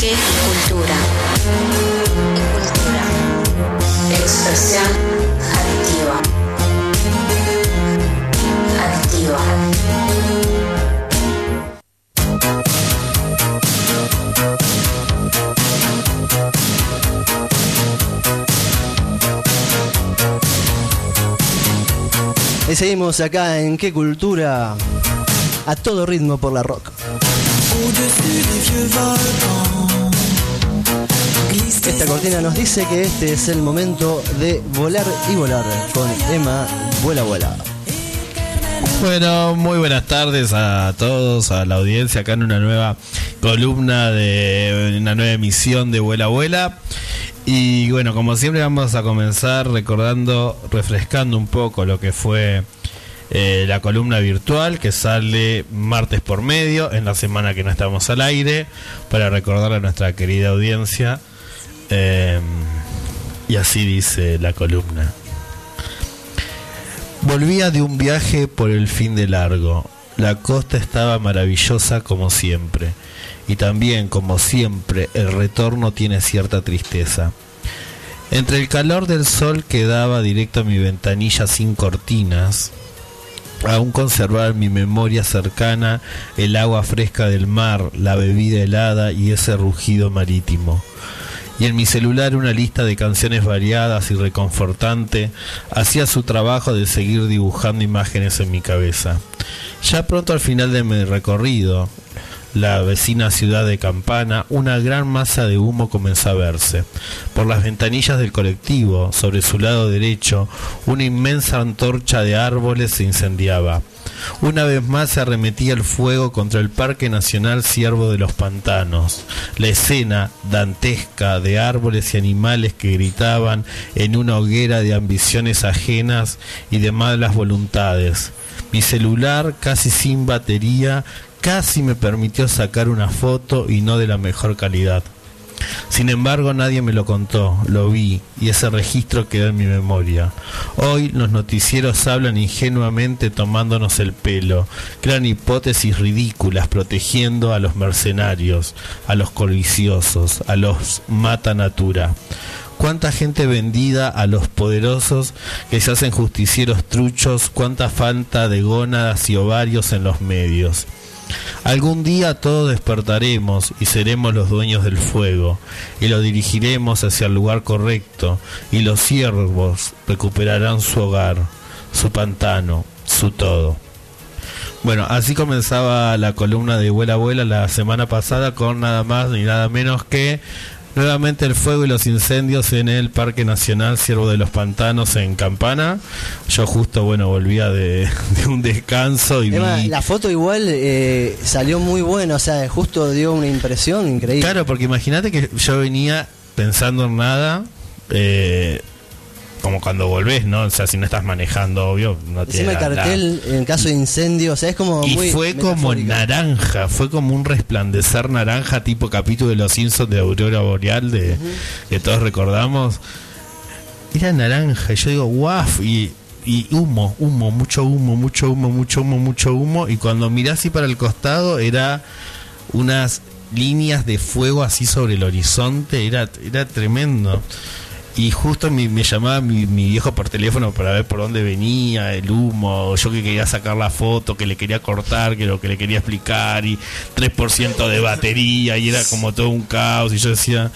Arte cultura. Y cultura. Expresión activa. Activa. Y seguimos acá en Qué Cultura a todo ritmo por la rock. Esta cortina nos dice que este es el momento de volar y volar con Emma Vuela Vuela. Bueno, muy buenas tardes a todos, a la audiencia acá en una nueva columna de una nueva emisión de Vuela Vuela. Y bueno, como siempre vamos a comenzar recordando, refrescando un poco lo que fue eh, la columna virtual que sale martes por medio en la semana que no estamos al aire para recordar a nuestra querida audiencia. Eh, y así dice la columna. Volvía de un viaje por el fin de largo. La costa estaba maravillosa como siempre. Y también, como siempre, el retorno tiene cierta tristeza. Entre el calor del sol que daba directo a mi ventanilla sin cortinas, aún conservar mi memoria cercana el agua fresca del mar, la bebida helada y ese rugido marítimo y en mi celular una lista de canciones variadas y reconfortante hacía su trabajo de seguir dibujando imágenes en mi cabeza. Ya pronto al final de mi recorrido, la vecina ciudad de Campana, una gran masa de humo comenzó a verse. Por las ventanillas del colectivo, sobre su lado derecho, una inmensa antorcha de árboles se incendiaba. Una vez más se arremetía el fuego contra el Parque Nacional Ciervo de los Pantanos. La escena dantesca de árboles y animales que gritaban en una hoguera de ambiciones ajenas y de malas voluntades. Mi celular, casi sin batería, casi me permitió sacar una foto y no de la mejor calidad. Sin embargo, nadie me lo contó, lo vi y ese registro quedó en mi memoria. Hoy los noticieros hablan ingenuamente tomándonos el pelo, crean hipótesis ridículas protegiendo a los mercenarios, a los codiciosos, a los mata natura. Cuánta gente vendida a los poderosos que se hacen justicieros truchos, cuánta falta de gónadas y ovarios en los medios. Algún día todos despertaremos y seremos los dueños del fuego, y lo dirigiremos hacia el lugar correcto, y los ciervos recuperarán su hogar, su pantano, su todo. Bueno, así comenzaba la columna de Vuela Abuela la semana pasada con nada más ni nada menos que Nuevamente el fuego y los incendios en el Parque Nacional Ciervo de los Pantanos en Campana. Yo justo, bueno, volvía de, un descanso y vi... La foto igual eh, salió muy buena, o sea, justo dio una impresión increíble. Claro, porque imagínate que yo venía pensando en nada, eh, como cuando volvés, ¿no? O sea, si no estás manejando, obvio, no tiene el cartel en caso de incendio, o sea, es como y fue como naranja, fue como un resplandecer naranja tipo capítulo de Los Simpsons de Aurora Boreal de que todos recordamos. Era naranja, y yo digo, guau, y, y humo, humo, mucho humo, mucho humo, mucho humo, mucho humo, y cuando mirás así para el costado era unas líneas de fuego así sobre el horizonte, era, era tremendo y justo me, llamaba mi, viejo por teléfono para ver por dónde venía el humo, yo que quería sacar la foto, que le quería cortar, que lo que le quería explicar, y 3% de batería, y era como todo un caos, y yo decía,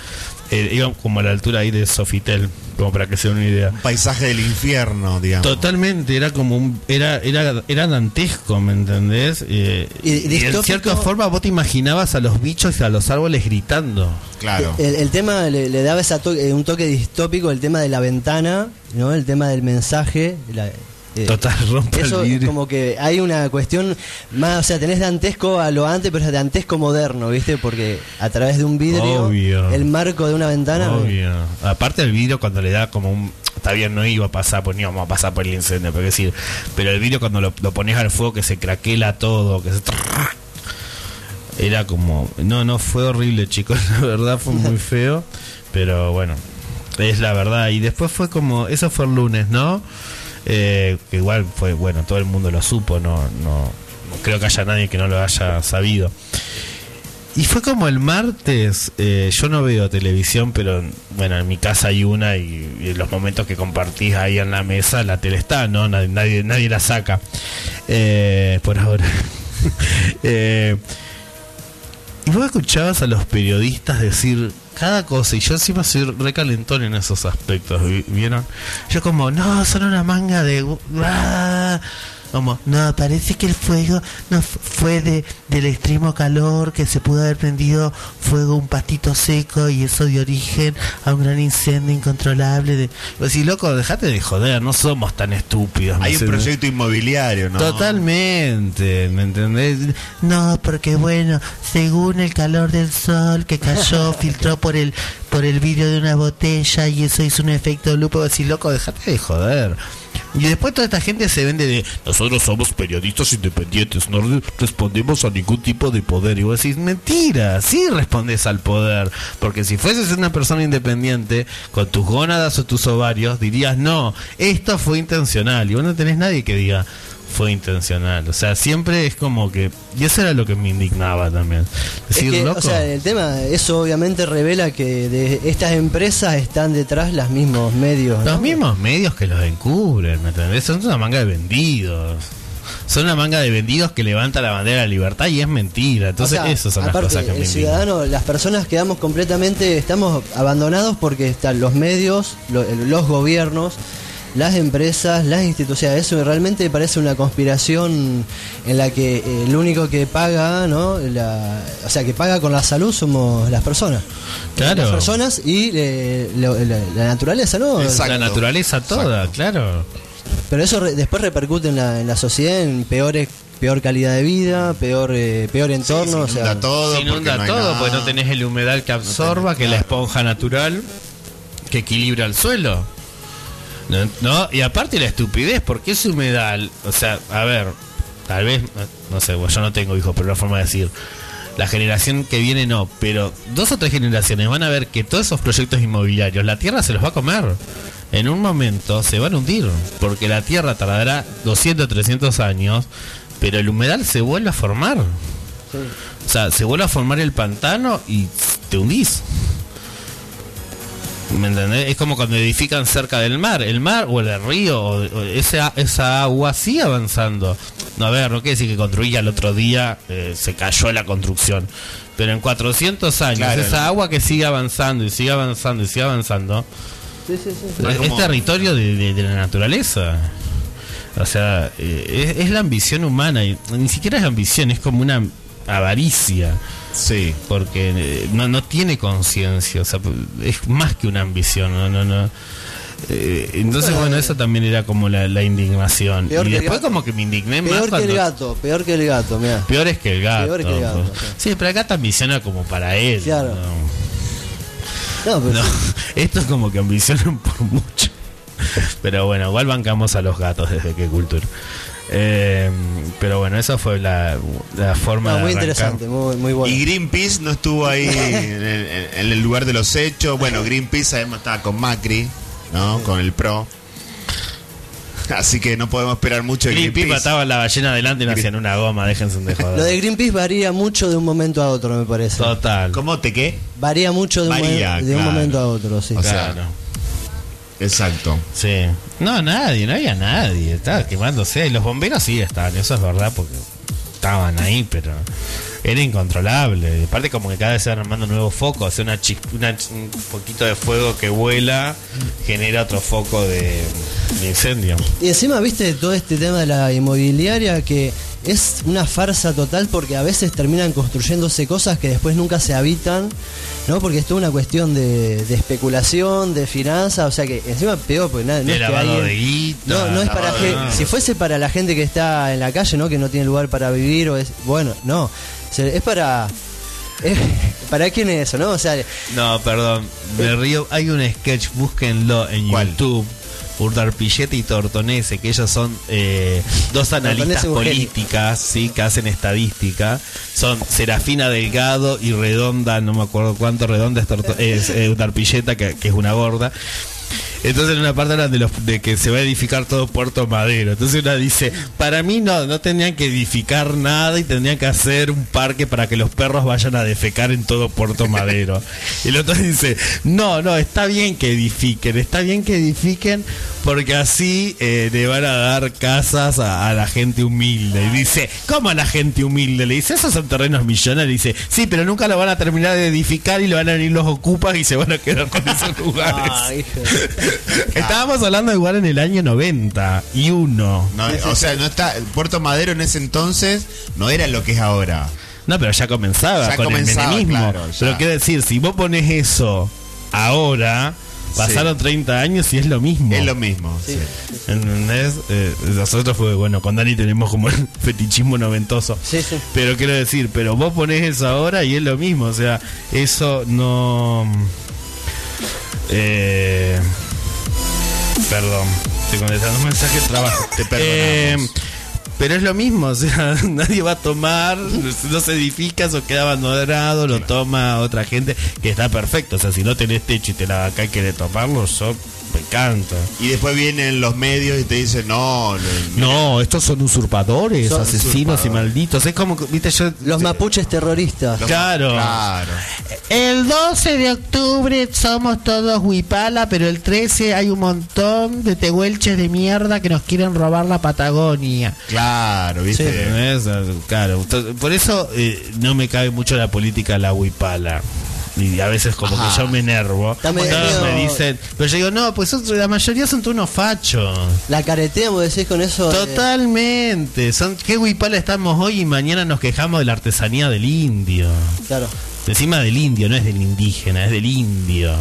eh, iba como a la altura ahí de Sofitel, como para que se den una idea. Un paisaje del infierno, digamos. Totalmente, era como un, era, era, era dantesco, ¿me entendés? Eh, y, en cierta forma vos te imaginabas a los bichos y a los árboles gritando. Claro. El, tema le, daba esa eh, un toque distópico, el tema de la ventana, ¿no? El tema del mensaje, la, eh, Total, rompe eso el como que hay una cuestión más, o sea, tenés dantesco a lo antes, pero es dantesco moderno, ¿viste? Porque a través de un vidrio, el marco de una ventana. Obvio. Aparte el vidrio cuando le da como un está bien no iba a pasar, pues íbamos a pasar por el incendio, pero decir, pero el vidrio cuando lo, pones al fuego que se craquela todo, que se era como, no, no fue horrible, chicos, la verdad fue muy feo, pero bueno, es la verdad y después fue como, eso fue el lunes, ¿no? Eh, que igual fue, bueno, todo el mundo lo supo, no, no, creo que haya nadie que no lo haya sabido. Y fue como el martes, eh, yo no veo televisión, pero bueno, en mi casa hay una y, en los momentos que compartís ahí en la mesa, la tele está, ¿no? Nadie, nadie, la saca, eh, por ahora. y vos escuchabas a los periodistas decir cada cosa, y yo encima soy recalentón en esos aspectos, ¿vieron? Yo como, no, son una manga de... Como, no, parece que el fuego no fue de, del extremo calor, que se pudo haber prendido fuego un pastito seco y eso dio origen a un gran incendio incontrolable. De... Pues loco, dejate de joder, no somos tan estúpidos. Hay un proyecto inmobiliario, ¿no? Totalmente, ¿me entendés? No, porque bueno, según el calor del sol que cayó, filtró por el por el vidrio de una botella y eso hizo un efecto lupo. Así, loco, dejate de joder. Y después toda esta gente se vende de nosotros somos periodistas independientes, no respondemos a ningún tipo de poder. Y vos decís, mentira, sí respondes al poder. Porque si fueses una persona independiente, con tus gónadas o tus ovarios, dirías, no, esto fue intencional. Y vos no tenés nadie que diga, fue intencional. O sea, siempre es como que. Y eso era lo que me indignaba también. Decir, O sea, el tema, eso obviamente revela que de estas empresas están detrás los mismos medios. Los mismos medios que los encubren, ¿me entendés? Son una manga de vendidos. Son una manga de vendidos que levanta la bandera de la libertad y es mentira. Entonces, eso son las cosas que me El ciudadano, las personas quedamos completamente, estamos abandonados porque están los medios, los gobiernos las empresas, las instituciones. Eso realmente parece una conspiración en la que eh, el único que paga, ¿no? La, o sea, que paga con la salud somos las personas. Claro. Las personas y eh, la, naturaleza, ¿no? La naturaleza toda, claro. Pero eso después repercute en la, en la sociedad en peores peor calidad de vida, peor eh, peor entorno, se inunda todo, se inunda todo, porque no tenés el humedal que absorba, que la esponja natural que equilibra el suelo. No, y aparte la estupidez, porque es humedal. O sea, a ver, tal vez, no sé, yo no tengo hijos, pero la forma de decir. La generación que viene no, pero dos o tres generaciones van a ver que todos esos proyectos inmobiliarios, la tierra se los va a comer. En un momento se van a hundir, porque la tierra tardará 200, 300 años, pero el humedal se vuelve a formar. O sea, se vuelve a formar el pantano y te hundís. ¿Me entendés? Es como cuando edifican cerca del mar, el mar o el río, o, esa, esa agua sigue avanzando. No, a ver, no quiere decir que construía el otro día, eh, se cayó la construcción. Pero en 400 años, esa agua que sigue avanzando y sigue avanzando y sigue avanzando, es, territorio de, la naturaleza. O sea, eh, es, es la ambición humana, y ni siquiera es ambición, es como una avaricia. Sí. Porque eh, no, no tiene conciencia, o sea, es más que una ambición, no, no, no. Eh, entonces, bueno, eso también era como la, indignación. y después como que me indigné peor más. Peor que el gato, peor que el gato, mira. Peor es que el gato. Peor que el gato. Sí, pero acá ambiciona como para él. Claro. No, pero esto es como que ambicionan por mucho. Pero bueno, igual bancamos a los gatos desde que cultura. Eh, pero bueno, esa fue la, forma muy interesante, muy, muy bueno. Y Greenpeace no estuvo ahí en, el, lugar de los hechos. Bueno, Greenpeace sabemos estaba con Macri, ¿no? Con el PRO. Así que no podemos esperar mucho de Greenpeace. Greenpeace mataba la ballena adelante y no hacían una goma, déjense de joder. Lo de Greenpeace varía mucho de un momento a otro, me parece. Total. ¿Cómo te qué? Varía mucho de, un, de un momento a otro, sí. claro. Exacto. Sí. No, nadie, no había nadie. Estaba quemándose. Los bomberos sí estaban, eso es verdad, porque estaban ahí, pero era incontrolable. Aparte, como que cada vez se van armando nuevos focos. Una, un poquito de fuego que vuela genera otro foco de, de incendio. Y encima, viste todo este tema de la inmobiliaria que es una farsa total porque a veces terminan construyéndose cosas que después nunca se habitan, ¿no? Porque es toda una cuestión de, especulación, de finanzas, o sea que encima peor, porque nada, no es que no, no es para que, si fuese para la gente que está en la calle, ¿no? Que no tiene lugar para vivir o es, bueno, no, es para ¿Para quién es eso, no? O sea, no, perdón, me río. Hay un sketch, búsquenlo en YouTube Pillete y Tortonese, que ellos son eh, dos analistas políticas, sí, que hacen estadística. Son Serafina Delgado y Redonda, no me acuerdo cuánto, Redonda es, es eh, que, que, es una gorda. Entonces en una parte hablan de, los, de que se va a edificar todo Puerto Madero. Entonces una dice, para mí no, no tendrían que edificar nada y tendrían que hacer un parque para que los perros vayan a defecar en todo Puerto Madero. Y el otro dice, no, no, está bien que edifiquen, está bien que edifiquen porque así eh, le van a dar casas a, a la gente humilde. Y dice, ¿cómo a la gente humilde? Le dice, esos son terrenos millonarios. Dice, sí, pero nunca lo van a terminar de edificar y lo van a venir los ocupas y se van a quedar con esos lugares. Ah, Estábamos hablando igual en el año 90 y uno. No, o sea, no está. Puerto Madero en ese entonces no era lo que es ahora. No, pero ya comenzaba Ya con comenzaba, el menemismo. claro, pero quiero decir, si vos pones eso ahora, pasaron 30 años y es lo mismo. Es lo mismo. sí. ¿Entendés? Eh, nosotros fue, bueno, con Dani tenemos como el fetichismo noventoso. Sí, sí. Pero quiero decir, pero vos ponés eso ahora y es lo mismo. O sea, eso no... Eh, perdón, estoy contestando un mensaje de trabajo. Te perdonamos. Eh, pero es lo mismo, o sea, nadie va a tomar, no se edifica, eso queda abandonado, lo toma otra gente, que está perfecto. O sea, si no tenés techo y te la acá y querés tomarlo, yo me encanta. Y después vienen los medios y te dicen, no, No, estos son usurpadores, Son asesinos y malditos. Es como, que, viste, yo... Los mapuches terroristas. los- Claro. Claro. El 12 de octubre somos todos huipala, pero el 13 hay un montón de tehuelches de mierda que nos quieren robar la Patagonia. Claro, ¿viste? Claro, por eso eh, no me cabe mucho la política la huipala. Y a veces como Ajá. que yo me enervo. Todos me dicen, pero yo digo, no, pues son- la mayoría son unos fachos. La careteamos, decís con eso. de- Totalmente. Son qué huipala estamos hoy y mañana nos quejamos de la artesanía del indio. Claro. Encima del indio, no es del indígena, es del indio.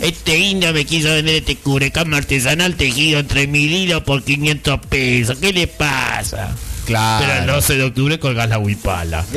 Este indio me quiso vender este cubrecama artesanal tejido entre mil hilos por 500 pesos. ¿Qué le pasa? Claro. Pero el 12 de octubre colgás la huipala.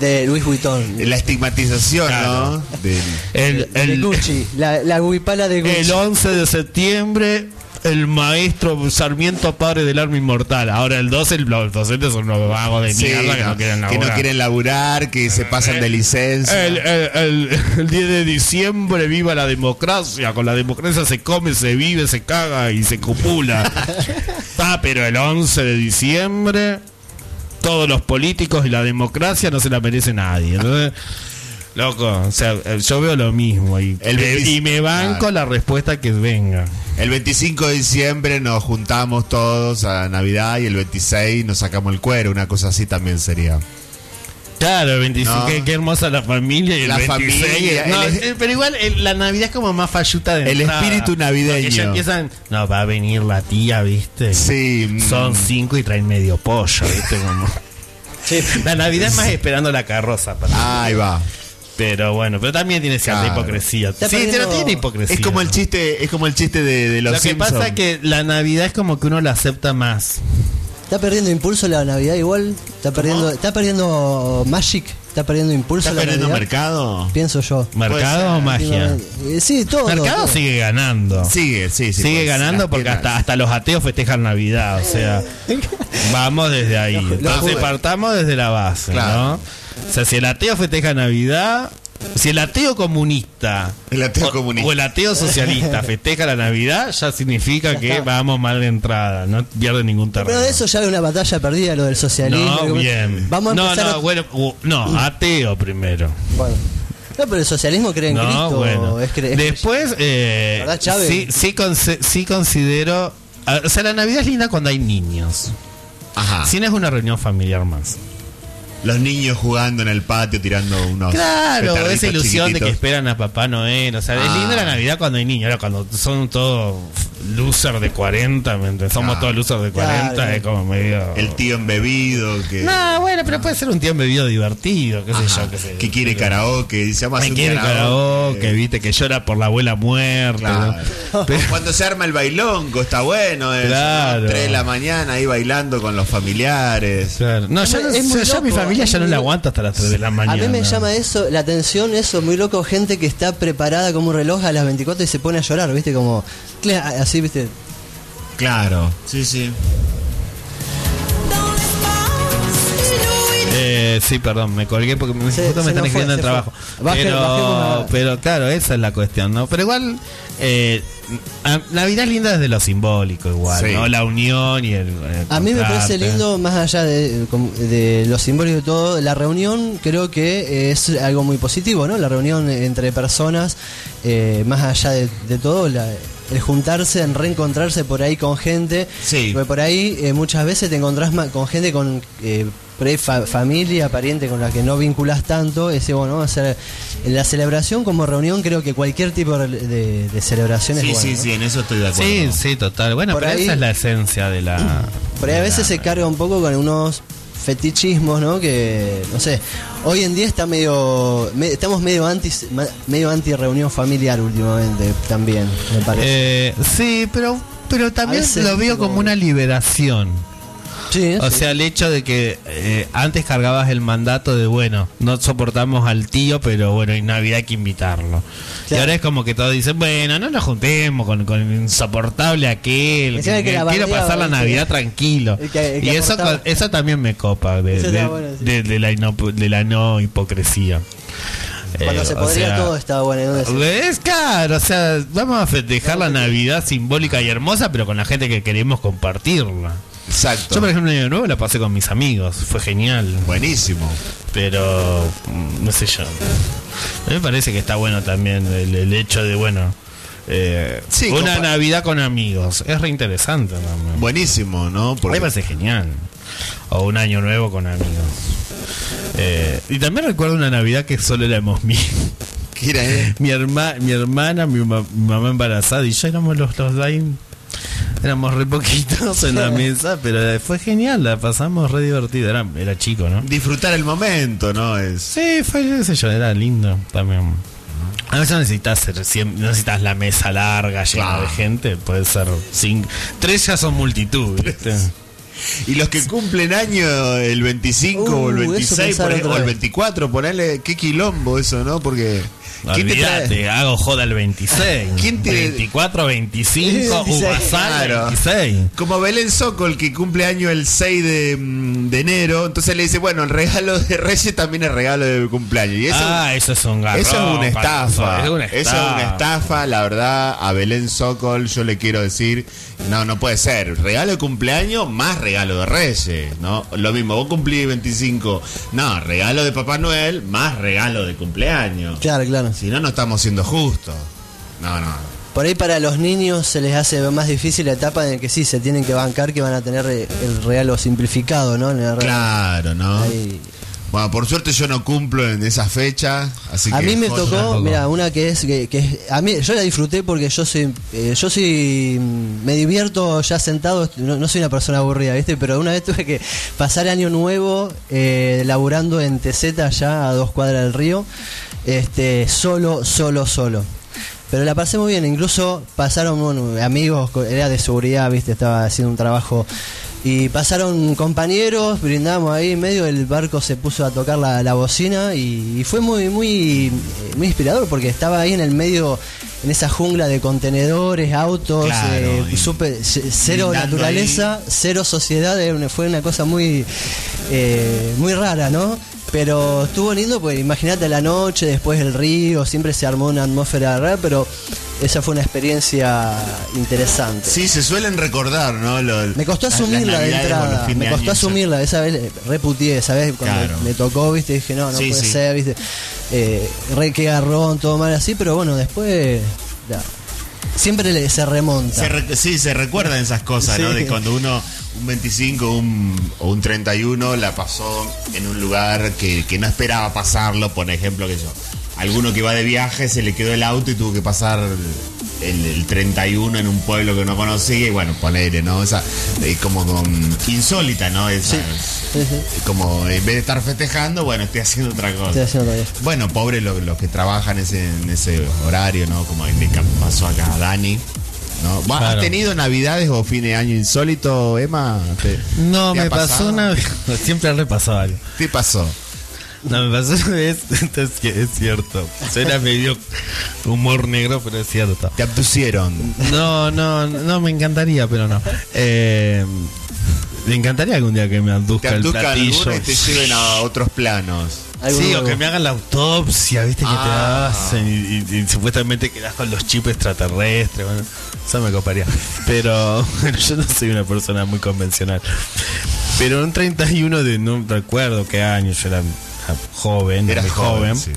de Luis Vuitton. La estigmatización, Claro. ¿no? Del- El, de el, Gucci. La, la huipala de Gucci. el 11 de septiembre, el maestro Sarmiento Padre del Arma Inmortal. Ahora el 12, los docentes son unos vagos de Sí, mierda que no, no quieren que no laburar. quieren laburar, que se pasan de licencia. El, el- el- el 10 de diciembre, viva la democracia. Con la democracia se come, se vive, se caga y se copula. ah, pero el 11 de diciembre, todos los políticos y la democracia no se la merece nadie. Entonces, loco, o sea, eh, yo veo lo mismo y, El me- 25 y me banco claro. la respuesta que venga. El 25 de diciembre nos juntamos todos a Navidad y el 26 nos sacamos el cuero, una cosa así también sería. Claro, el 25, No. qué, qué hermosa la familia y el La 26. familia, no, el- eh, pero igual la Navidad es como más falluta de El entrada. espíritu navideño. Ya empiezan, no, va a venir la tía, ¿viste? Sí, mm. Son cinco y traen medio pollo, ¿viste? Como... Sí. La Navidad es más esperando la carroza. para- Ahí va. Pero bueno, pero también tiene cierta Claro. hipocresía. Está sí, pero tiene hipocresía. Es como el chiste, es como el chiste de, de los Lo que Simpsons. pasa es que la Navidad es como que uno la acepta más. Está perdiendo impulso la Navidad igual. Está perdiendo, está perdiendo Magic. Está perdiendo impulso ¿Está la perdiendo Navidad. mercado? Pienso yo. ¿Mercado o magia? Eh, Sí, todo. Mercado todo. sigue ganando. Sigue, sí, sí. Sigue pues, ganando las porque hasta, hasta los ateos festejan Navidad, o sea, vamos desde ahí. Entonces partamos desde la base, Claro. ¿no? O sea, si el ateo festeja Navidad, si el ateo comunista, El ateo o, comunista. o el ateo socialista festeja la Navidad, ya significa que vamos mal de entrada, no pierde ningún terreno. Pero eso ya es una batalla perdida, lo del socialismo. no, bien. Vamos a no, empezar no, a- bueno, no, ateo primero. Bueno. No, pero el socialismo cree en No, Cristo. bueno. es cre- es- Después, eh, ¿Verdad, Chávez? sí, sí, conse- sí considero. ah, O sea, la Navidad es linda cuando hay niños. Ajá. Si no es una reunión familiar más. Los niños jugando en el patio tirando unos. Claro, esa ilusión de que esperan a Papá Noel. O sea, es Ah. linda la Navidad cuando hay niños. Ahora, cuando son todos losers de 40, ¿me entiendes? somos Claro. todos losers de 40, Claro. es como medio. El tío embebido que. No, bueno, pero puede ser un tiempo bebido divertido, qué sé Ajá, yo, qué sé que quiere karaoke, dice vamos a Que quiere karaoke, viste, que llora por la abuela muerta. Claro. ¿no? Pero- Cuando se arma el bailongo, está bueno. Tres de la mañana ahí bailando con los familiares. Claro. No, Es ya, es muy ya mi familia es ya no la aguanta hasta las 3 de la mañana. A mí me llama eso, la atención, eso, muy loco, gente que está preparada como un reloj a las 24 y se pone a llorar, ¿viste? Como, así, ¿viste? Claro. Sí, sí. Eh, sí, perdón, me colgué porque me, Se- justo se me están fue, escribiendo el trabajo. Baje- pero, pero claro, esa es la cuestión, ¿no? Pero igual, eh, Navidad es linda desde lo simbólico, igual, Sí. ¿no? La unión y el. el A mí me parece lindo, más allá de, de lo simbólico y todo, la reunión creo que es algo muy positivo, ¿no? La reunión entre personas, eh, más allá de, de todo, la- el juntarse, en reencontrarse por ahí con gente. Sí. Porque por ahí eh, muchas veces te encontrás con gente con eh, por ahí fa- familia, pariente con la que no vinculas tanto. Ese, bueno, hacer la celebración como reunión, creo que cualquier tipo de, de- celebración Sí, es bueno. sí, ¿no? sí, en eso estoy de acuerdo. Sí, sí, total. Bueno, Por pero ahí- esa es la esencia de la. Por ahí a veces la- se carga un poco con unos fetichismos, ¿no? Que, no sé, hoy en día está medio, me- estamos medio anti, ma- medio anti reunión familiar últimamente también, me parece. Eh, sí, pero, pero también A lo veo como- como una liberación. Sí, O sí. sea, el hecho de que eh, antes cargabas el mandato de, bueno, no soportamos al tío, pero bueno, en Navidad hay que invitarlo. Y ahora es como que todos dicen, bueno, no nos juntemos con, con el insoportable aquel, que, que quiero pasar la. Navidad tranquilo. El que- el que y eso, eso también me copa de, de- está bueno, sí. de- de la, no, de la no hipocresía. Cuando Eh, se o podría sea, todo estaba bueno. ¿no? es claro, o sea, vamos a festejar la Navidad simbólica y hermosa, pero con la gente que queremos compartirla. Exacto. Yo, por ejemplo, el año nuevo la pasé con mis amigos, fue genial. Buenísimo. Pero, mm, no sé yo. A mí me parece que está bueno también el, el hecho de, bueno, eh, Sí, una Navidad con amigos. Es re interesante también. Buenísimo, ¿no? A mí me parece genial. O un año nuevo con amigos. Eh, y también recuerdo una Navidad que solo éramos mi, ¿qué era, eh? mi, herma, mi hermana, mi, ma- mi mamá embarazada y yo éramos los, los ahí. Éramos re poquitos en la mesa, pero fue genial, la pasamos re divertido. Era, era chico, ¿no? disfrutar el momento, ¿no? Es Sí, fue, qué sé yo, era lindo también. A veces no necesitas, no necesitas la mesa larga, llena Claro. de gente, puede ser cinco. Tres ya son multitud, ¿viste? Y los que cumplen año el 25 o el Uh, eso 26 por pensaba ejemplo, o el vez. 24, ponele qué quilombo eso, ¿no? Porque ¿quién te Olvídate, trae? hago joda el 26. ¿Quién te- 24, 25, 26, Uvasal, claro. 26. Como Belén Sokol que cumple año el 6 de, mm, de enero, entonces le dice, bueno, el regalo de Reyes también es regalo de cumpleaños. Y eso, ah, eso es un garrón. eso es una estafa. Es una Eso es una estafa, la verdad, a Belén Sokol yo le quiero decir, no, no puede ser. Regalo de cumpleaños más regalo de Reyes, ¿no? Lo mismo, vos cumplís 25, no, regalo de Papá Noel más regalo de cumpleaños. Claro, claro. Si no, no estamos siendo justos. No, no. Por ahí para los niños se les hace más difícil la etapa en que sí, se tienen que bancar que van a tener el regalo simplificado, ¿no? En el regalo. Claro, ¿no? Ahí- Bueno, por suerte yo no cumplo en esa fecha, así a que mí me tocó, mira, una que es, que, que es- a mí yo la disfruté porque yo soy, eh, yo soy, me divierto ya sentado, no, no soy una persona aburrida, ¿viste? Pero una vez tuve que pasar año nuevo eh, laburando en TZ allá a dos cuadras del río, este, solo, solo, solo. Pero la pasé muy bien, incluso pasaron bueno, amigos, era de seguridad, ¿viste? Estaba haciendo un trabajo y pasaron compañeros, brindamos ahí en medio, el barco se puso a tocar la, la bocina y, y fue muy, muy, eh, muy inspirador porque estaba ahí en el medio, en esa jungla de contenedores, autos, Claro, eh, y c- cero naturaleza, cero sociedad, una- fue una cosa muy, eh, muy rara, ¿no? Pero estuvo lindo, pues imagínate la noche, después el río, siempre se armó una atmósfera rara, pero esa fue una experiencia interesante. Sí, se suelen recordar, ¿no? Me costó asumirla de entrada, me costó asumirla, esa vez reputié, ¿sabes? Cuando Claro. me tocó, viste, dije, no, no Sí, puede sí. ser, viste, eh, re que garrón, todo mal así, pero bueno, después, ya, siempre se remonta. Se re- sí, se recuerdan esas cosas, ¿no? De cuando uno, un 25 un, o un 31, la pasó en un lugar que, que no esperaba pasarlo, por ejemplo, que yo. Alguno que va de viaje se le quedó el auto y tuvo que pasar el, el 31 en un pueblo que no conocía y bueno, ponerle, ¿no? Esa, eh, como con- insólita, ¿no? Esa, Sí, sí, Como en vez de estar festejando, bueno, estoy haciendo otra cosa. estoy haciendo todavía. Bueno, pobre los, los que trabajan ese, en ese horario, ¿no? Como ca- pasó acá a Dani. ¿No? ¿Vos ¿Has Claro. tenido navidades o fin de año insólito, Emma? ¿Te- No, te me pasó pasado? una vez. Siempre le pasó algo. ¿Qué pasó? No, me pasó una vez. Entonces, que es cierto. Suena medio humor negro, pero es cierto. Te abducieron. No, no, no, me encantaría, pero no. Eh, Me encantaría algún día que me Te anduzca el platillo. y te lleven a otros planos. Sí, o que me hagan la autopsia, viste, que Ah. te hacen y, y- y supuestamente quedas con los chips extraterrestres. Bueno, eso me coparía. Pero bueno, yo no soy una persona muy convencional. Pero un 31 de no recuerdo qué año, yo era joven, muy joven, joven. sí.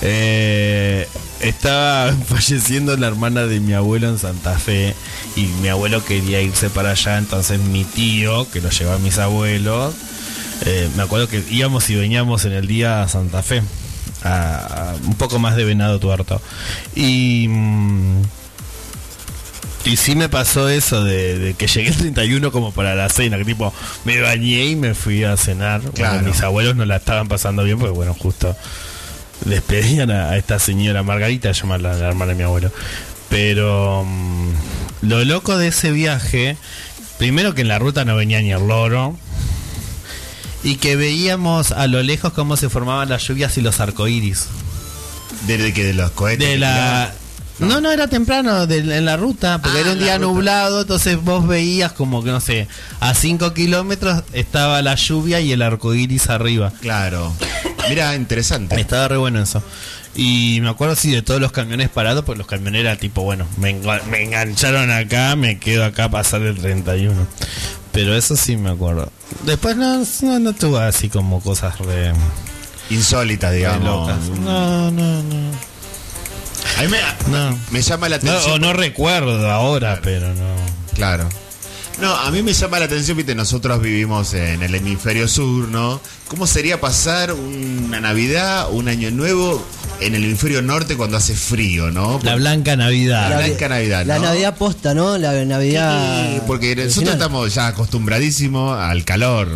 Eh, estaba falleciendo la hermana de mi abuelo en Santa Fe y mi abuelo quería irse para allá, entonces mi tío, que lo llevaba a mis abuelos, eh, me acuerdo que íbamos y veníamos en el día a Santa Fe, a, a un poco más de venado tuerto. Y, mm, y sí me pasó eso de, de que llegué el 31 como para la cena, que tipo me bañé y me fui a cenar. Bueno, mis abuelos no la estaban pasando bien porque bueno, justo despedían a, a esta señora Margarita, llama la, la hermana de mi abuelo. Pero mm, lo loco de ese viaje, primero que en la ruta no venía ni el loro. Y que veíamos a lo lejos cómo se formaban las lluvias y los arcoíris. Desde que de los cohetes. De la. No, no, era temprano de- en la ruta, porque Ah, era un día ruta. nublado, entonces vos veías como que, no sé, a 5 kilómetros estaba la lluvia y el arco iris arriba. Claro. Mira, interesante. Estaba re bueno eso. Y me acuerdo sí de todos los camiones parados, pues los camiones era tipo, bueno, me, me engancharon acá, me quedo acá a pasar el 31. Pero eso sí me acuerdo. Después no, no, no tuve así como cosas re, Insólitas, digamos. locas. No, no, no. A mí me, No. me llama la No, atención. o no recuerdo ahora, pero no. Claro. No, a mí me llama la atención, viste, nosotros vivimos en el hemisferio sur, ¿no? ¿Cómo sería pasar una Navidad, un año nuevo en el hemisferio norte cuando hace frío, ¿no? La Blanca Navidad. La Blanca Navidad, La ¿no? Navidad posta, ¿no? La Navidad. Sí, porque nosotros estamos ya acostumbradísimos al calor,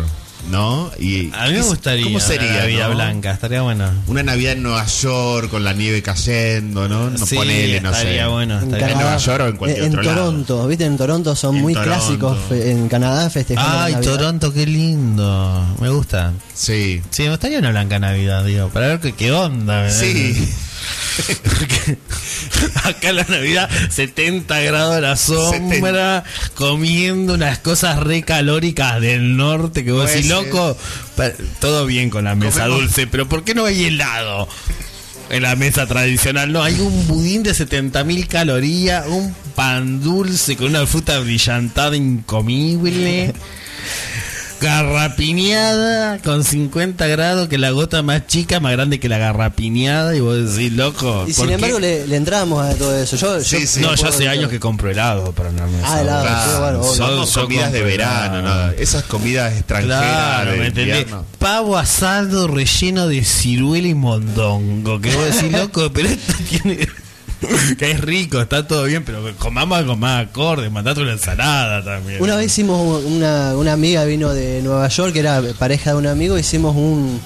¿no? Y A mí me gustaría ¿Cómo una sería, Navidad no? Blanca, estaría bueno. Una Navidad en Nueva York con la nieve cayendo, ¿no? No Sí, ponele, no estaría sé. bueno, En, estaría ¿En Canadá. Nueva York o en cualquier en otro lado? Toronto, ¿viste? En Toronto son En muy Toronto. clásicos. En Canadá festejando Ay, Navidad. Toronto, qué lindo. Me gusta. Sí. Sí, me gustaría una Blanca Navidad, digo, para ver qué, qué onda. ¿verdad? Sí. Acá en la Navidad 70 grados a la sombra, comiendo unas cosas re calóricas del norte que vos decís, loco, todo bien con la mesa Comemos- dulce, pero ¿por qué no hay helado? En la mesa tradicional, no, hay un budín de 70.000 calorías, un pan dulce con una fruta brillantada incomible, garrapiñada con 50 grados, que la gota más chica, más grande que la garrapiñada, y vos decís, loco. Y ¿por sin qué? embargo le, le entramos a todo eso. Yo, Sí, yo- sí. No, ya puedo hace años que compro helado para. Ah, helado, bueno, obvio. Son- comidas de verano. ¿no? Esas comidas extranjeras Claro, de ¿me entendés? Pavo asado relleno de ciruela y mondongo. Que vos decís, loco, pero esto tiene. que es rico, está todo bien, pero comamos algo más acorde, mandate una ensalada también. Una vez hicimos una, una amiga vino de Nueva York, que era pareja de un amigo, hicimos un...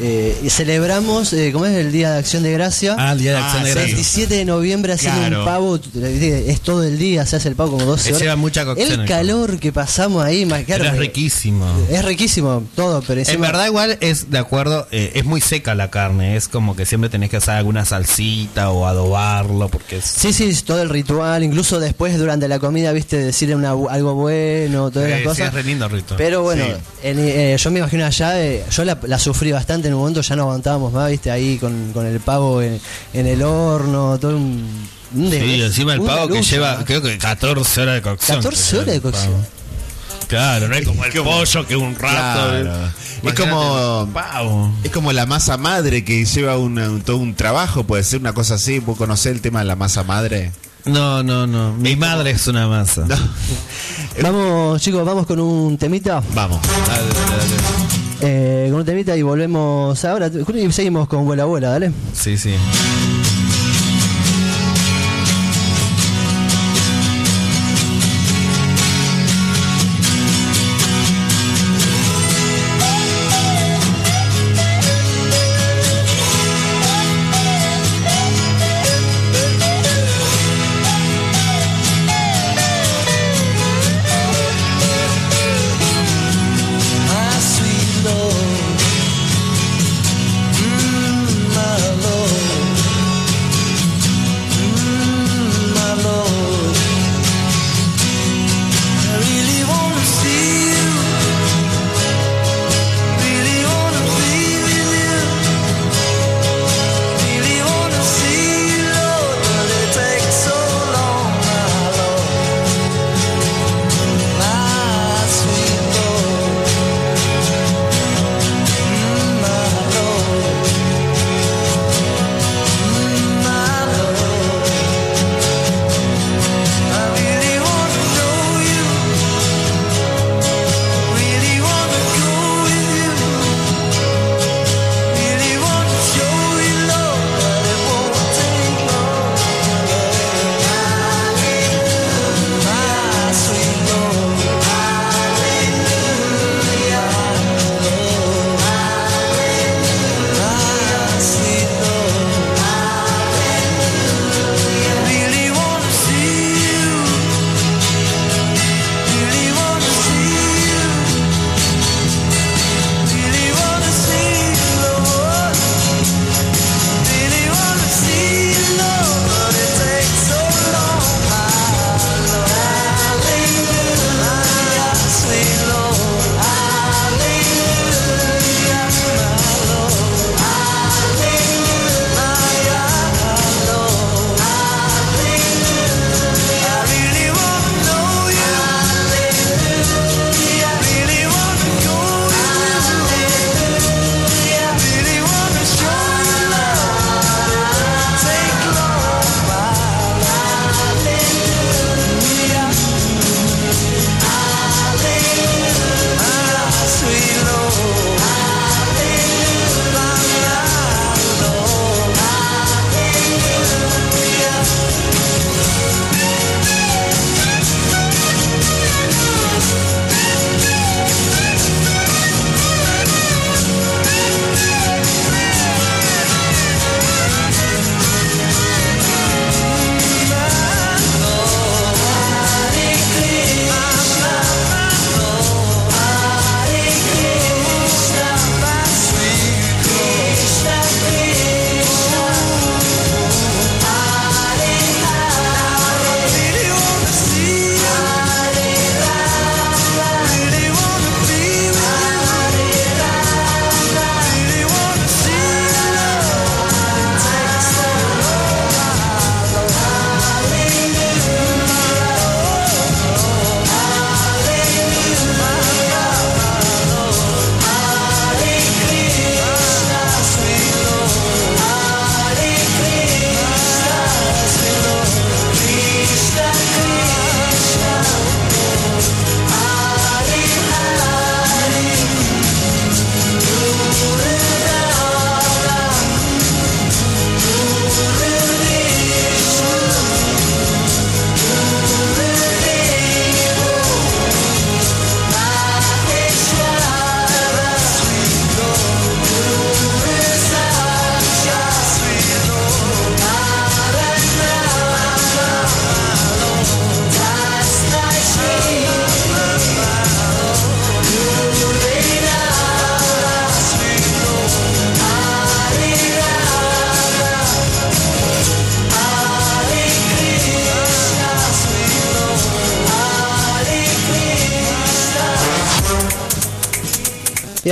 eh, y celebramos, eh, ¿cómo es? El Día de Acción de Gracia. Ah, el día de Ah, acción de sí. gracias. 27 de noviembre haciendo Claro. un pavo, es todo el día, se hace el pavo como 12 Ese horas. lleva mucha cocción, El el calor que pasamos ahí, más claro, Pero es me- riquísimo. Es riquísimo todo, pero En verdad igual es de acuerdo, eh, es muy seca la carne, es como que siempre tenés que hacer alguna salsita o adobarlo porque es... Sí, sí, es todo el ritual, incluso después durante la comida, viste, decirle una, algo bueno, todas Eh, las sí, cosas. es re lindo el rito. Pero bueno, Sí. en- eh, yo me imagino allá, eh, yo la, la sufrí bastante en un momento, ya no aguantábamos más, viste, ahí con, con el pavo en, en el horno, todo un... un Sí, encima el pavo que lleva, creo que 14 horas de cocción. 14 horas de cocción. Claro, no es como el pollo que un rato. Claro. Es como- pavo. Es como la masa madre que lleva una- un- todo un trabajo, puede ser una cosa así. ¿Vos conocés el tema de la masa madre? No, no, no. Mi madre es una masa. No. Vamos, chicos, vamos con un temita, Vamos. Dale, dale, dale. Eh, con un temita y volvemos ahora, y seguimos con Vuela Abuela, dale. Sí, sí.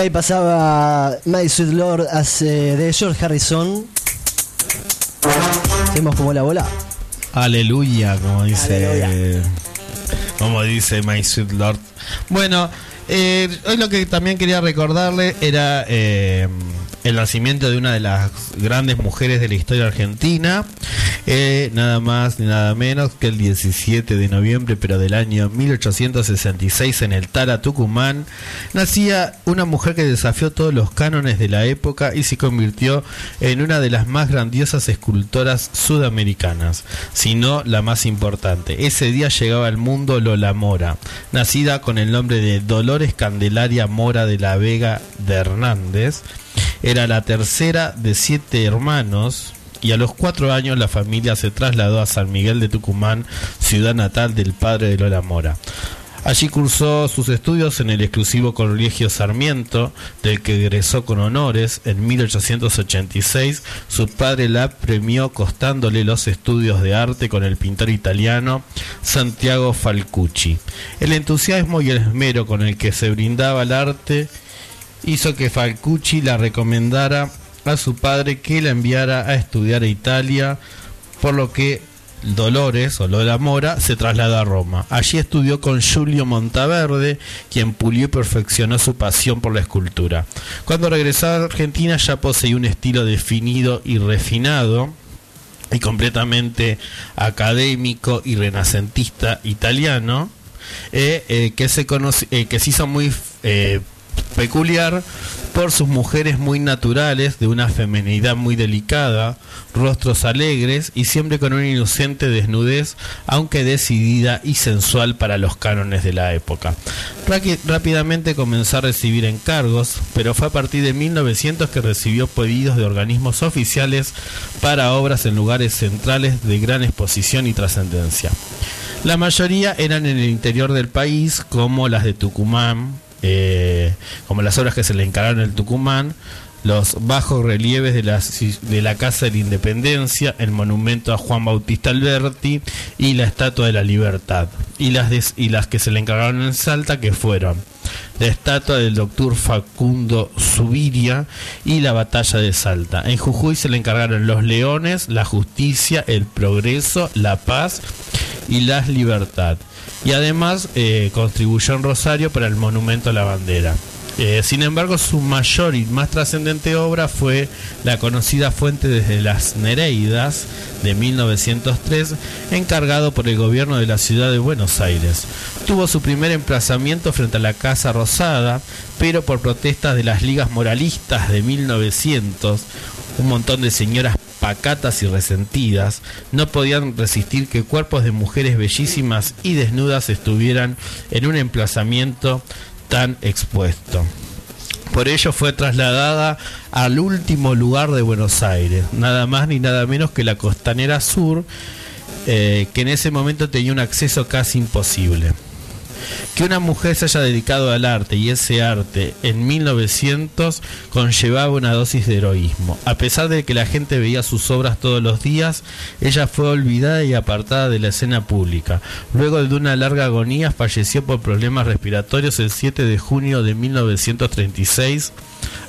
Ahí pasaba My Sweet Lord hace- de George Harrison. Hacemos como la bola. Aleluya, como dice. Aleluya. Como dice My Sweet Lord. Bueno, eh, hoy lo que también quería recordarle era eh, el nacimiento de una de las grandes mujeres de la historia argentina. eh, nada más ni nada menos que el 17 de noviembre, pero del año 1866 en el Tara, Tucumán, nacía una mujer que desafió todos los cánones de la época y se convirtió en una de las más grandiosas escultoras sudamericanas, si no la más importante. Ese día llegaba al mundo Lola Mora, nacida con el nombre de Dolores Candelaria Mora de la Vega de Hernández. Era la tercera de siete hermanos y a los cuatro años la familia se trasladó a San Miguel de Tucumán, ciudad natal del padre de Lola Mora. Allí cursó sus estudios en el exclusivo Colegio Sarmiento, del que egresó con honores en 1886. Su padre la premió costándole los estudios de arte con el pintor italiano Santiago Falcucci. El entusiasmo y el esmero con el que se brindaba al arte hizo que Falcucci la recomendara a su padre que la enviara a estudiar a Italia, por lo que Dolores o Lola Mora se trasladó a Roma. Allí estudió con Giulio Montaverde, quien pulió y perfeccionó su pasión por la escultura. Cuando regresó a Argentina ya poseía un estilo definido y refinado y completamente académico y renacentista italiano, eh, eh, que, se conoce, eh, que se hizo muy peculiar por sus mujeres muy naturales, de una feminidad muy delicada, rostros alegres y siempre con una inocente desnudez, aunque decidida y sensual para los cánones de la época. Rápidamente comenzó a recibir encargos, pero fue a partir de 1900 que recibió pedidos de organismos oficiales para obras en lugares centrales de gran exposición y trascendencia. La mayoría eran en el interior del país, como las de Tucumán, eh, como las obras que se le encargaron en el Tucumán, los bajos relieves de la, de la Casa de la Independencia, el monumento a Juan Bautista Alberti y la Estatua de la Libertad, y las, y las que se le encargaron en Salta, que fueron la estatua del doctor Facundo Subiria y la batalla de Salta. En Jujuy se le encargaron los leones, la justicia, el progreso, la paz y la libertad. Y además eh, contribuyó en Rosario para el monumento a la bandera. Eh, sin embargo, su mayor y más trascendente obra fue la conocida Fuente desde las Nereidas de 1903, encargado por el gobierno de la ciudad de Buenos Aires. Tuvo su primer emplazamiento frente a la Casa Rosada, pero por protestas de las ligas moralistas de 1900, un montón de señoras pacatas y resentidas no podían resistir que cuerpos de mujeres bellísimas y desnudas estuvieran en un emplazamiento tan expuesto. Por ello fue trasladada al último lugar de Buenos Aires, nada más ni nada menos que la Costanera Sur, eh, que en ese momento tenía un acceso casi imposible. Que una mujer se haya dedicado al arte y ese arte en 1900 conllevaba una dosis de heroísmo. A pesar de que la gente veía sus obras todos los días, ella fue olvidada y apartada de la escena pública. Luego de una larga agonía falleció por problemas respiratorios el 7 de junio de 1936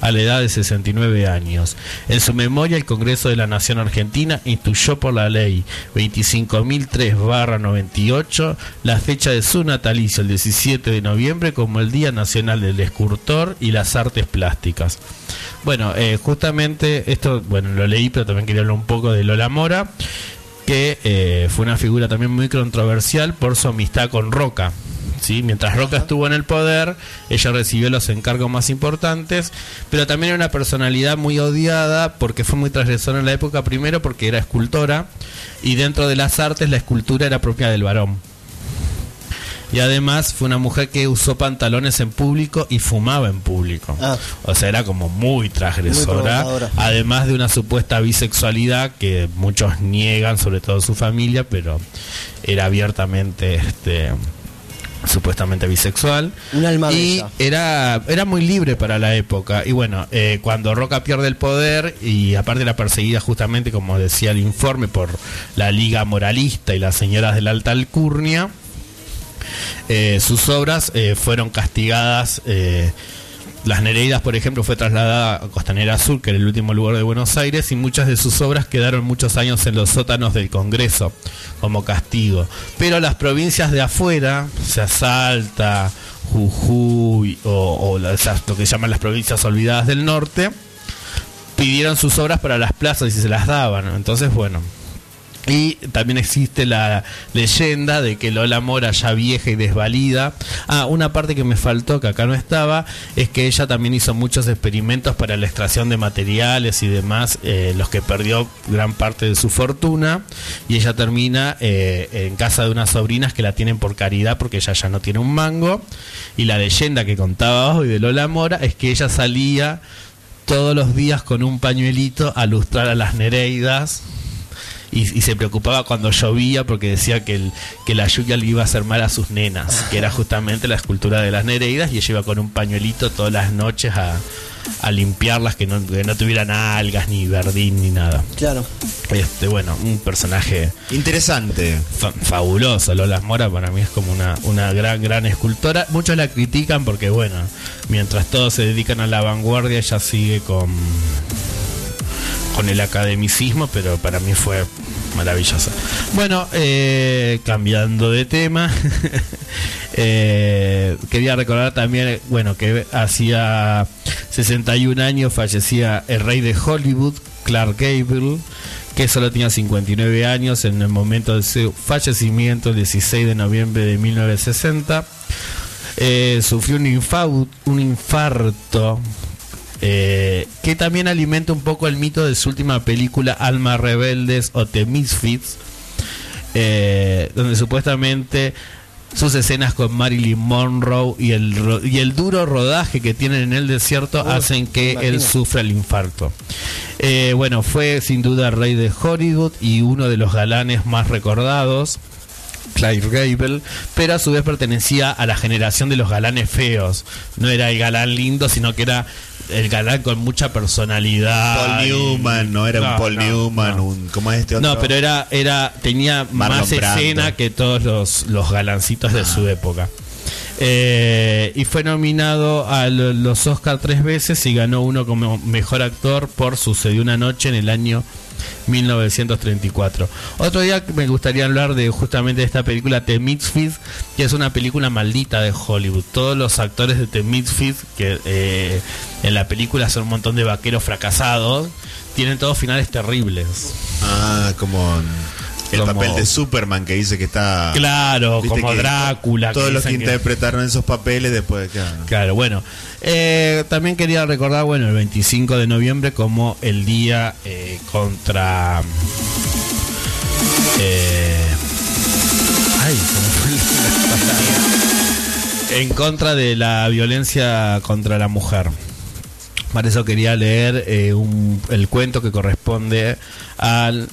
a la edad de 69 años. En su memoria, el Congreso de la Nación Argentina instituyó por la ley 25.003-98 la fecha de su natalicio, el 17 de noviembre, como el Día Nacional del Escultor y las Artes Plásticas. Bueno, eh, justamente esto, bueno, lo leí, pero también quería hablar un poco de Lola Mora, que eh, fue una figura también muy controversial por su amistad con Roca. ¿Sí? Mientras Roca estuvo en el poder, ella recibió los encargos más importantes, pero también era una personalidad muy odiada porque fue muy transgresora en la época, primero porque era escultora, y dentro de las artes la escultura era propia del varón. Y además fue una mujer que usó pantalones en público y fumaba en público. Ah. O sea, era como muy transgresora. Muy además de una supuesta bisexualidad que muchos niegan, sobre todo su familia, pero era abiertamente este supuestamente bisexual Un alma y bella. era era muy libre para la época y bueno eh, cuando Roca pierde el poder y aparte era perseguida justamente como decía el informe por la Liga Moralista y las señoras de la alta alcurnia eh, sus obras eh, fueron castigadas Las Nereidas, por ejemplo, fue trasladada a Costanera Sur, que era el último lugar de Buenos Aires, y muchas de sus obras quedaron muchos años en los sótanos del Congreso como castigo. Pero las provincias de afuera, o sea, Salta, Jujuy o, o lo que llaman las provincias olvidadas del norte, pidieron sus obras para las plazas y se las daban. Entonces, bueno. Y también existe la leyenda de que Lola Mora, ya vieja y desvalida. Ah, una parte que me faltó, que acá no estaba, es que ella también hizo muchos experimentos para la extracción de materiales y demás, eh, los que perdió gran parte de su fortuna. Y ella termina eh, en casa de unas sobrinas que la tienen por caridad porque ella ya no tiene un mango. Y la leyenda que contaba hoy de Lola Mora es que ella salía todos los días con un pañuelito a lustrar a las Nereidas y, y se preocupaba cuando llovía porque decía que, el- que la lluvia le iba a hacer mal a sus nenas, que era justamente la escultura de las Nereidas y ella iba con un pañuelito todas las noches a, a limpiarlas, que no, que no tuvieran algas, ni verdín, ni nada. Claro. Este, bueno, un personaje Interesante. fa- fabuloso. Lola Mora para mí es como una, una gran, gran escultora. Muchos la critican porque, bueno, mientras todos se dedican a la vanguardia, ella sigue con, con el academicismo, pero para mí fue maravillosa. Bueno, eh, cambiando de tema, eh, quería recordar también, bueno, que hacía 61 años fallecía el rey de Hollywood, Clark Gable, que solo tenía 59 años en el momento de su fallecimiento, el 16 de noviembre de 1960. Eh, sufrió un, infau- un infarto eh, que también alimenta un poco el mito de su última película Almas Rebeldes o The Misfits, eh, donde supuestamente sus escenas con Marilyn Monroe y el, y el duro rodaje que tienen en el desierto hacen que él sufra el infarto. Eh, bueno, fue sin duda el rey de Hollywood y uno de los galanes más recordados. Clive Gable, pero a su vez pertenecía a la generación de los galanes feos. No era el galán lindo, sino que era el galán con mucha personalidad. Paul y- Newman, no era un Paul no, Newman, no. un. ¿Cómo es este otro? No, pero era, era, tenía Marlon más Brando. escena que todos los, los galancitos de su época. Eh, y fue nominado a lo- los Oscar tres veces y ganó uno como mejor actor por Sucedió una noche en el año 1934. Otro día me gustaría hablar de justamente esta película The Misfits, que es una película maldita de Hollywood. Todos los actores de The Misfits, que eh, en la película son un montón de vaqueros fracasados, tienen todos finales terribles. Ah, como. El Como- papel de Superman que dice que está. Claro, como Drácula. Todos los que interpretaron esos papeles después. Claro. Claro, bueno. Eh, también quería recordar, bueno, el 25 de noviembre como el día eh, contra... eh, ay. En contra de la violencia contra la mujer. Para eso quería leer eh, un- el cuento que corresponde al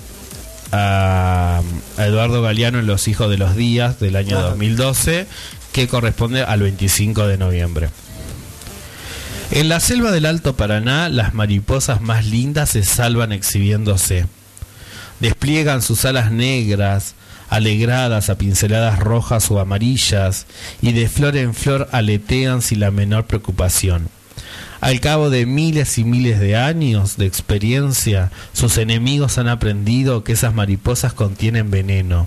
a, a Eduardo Galeano en Los Hijos de los Días del año Ajá. 2012, que corresponde al 25 de noviembre. En la selva del Alto Paraná, las mariposas más lindas se salvan exhibiéndose. Despliegan sus alas negras, alegradas a pinceladas rojas o amarillas, y de flor en flor aletean sin la menor preocupación. Al cabo de miles y miles de años de experiencia, sus enemigos han aprendido que esas mariposas contienen veneno.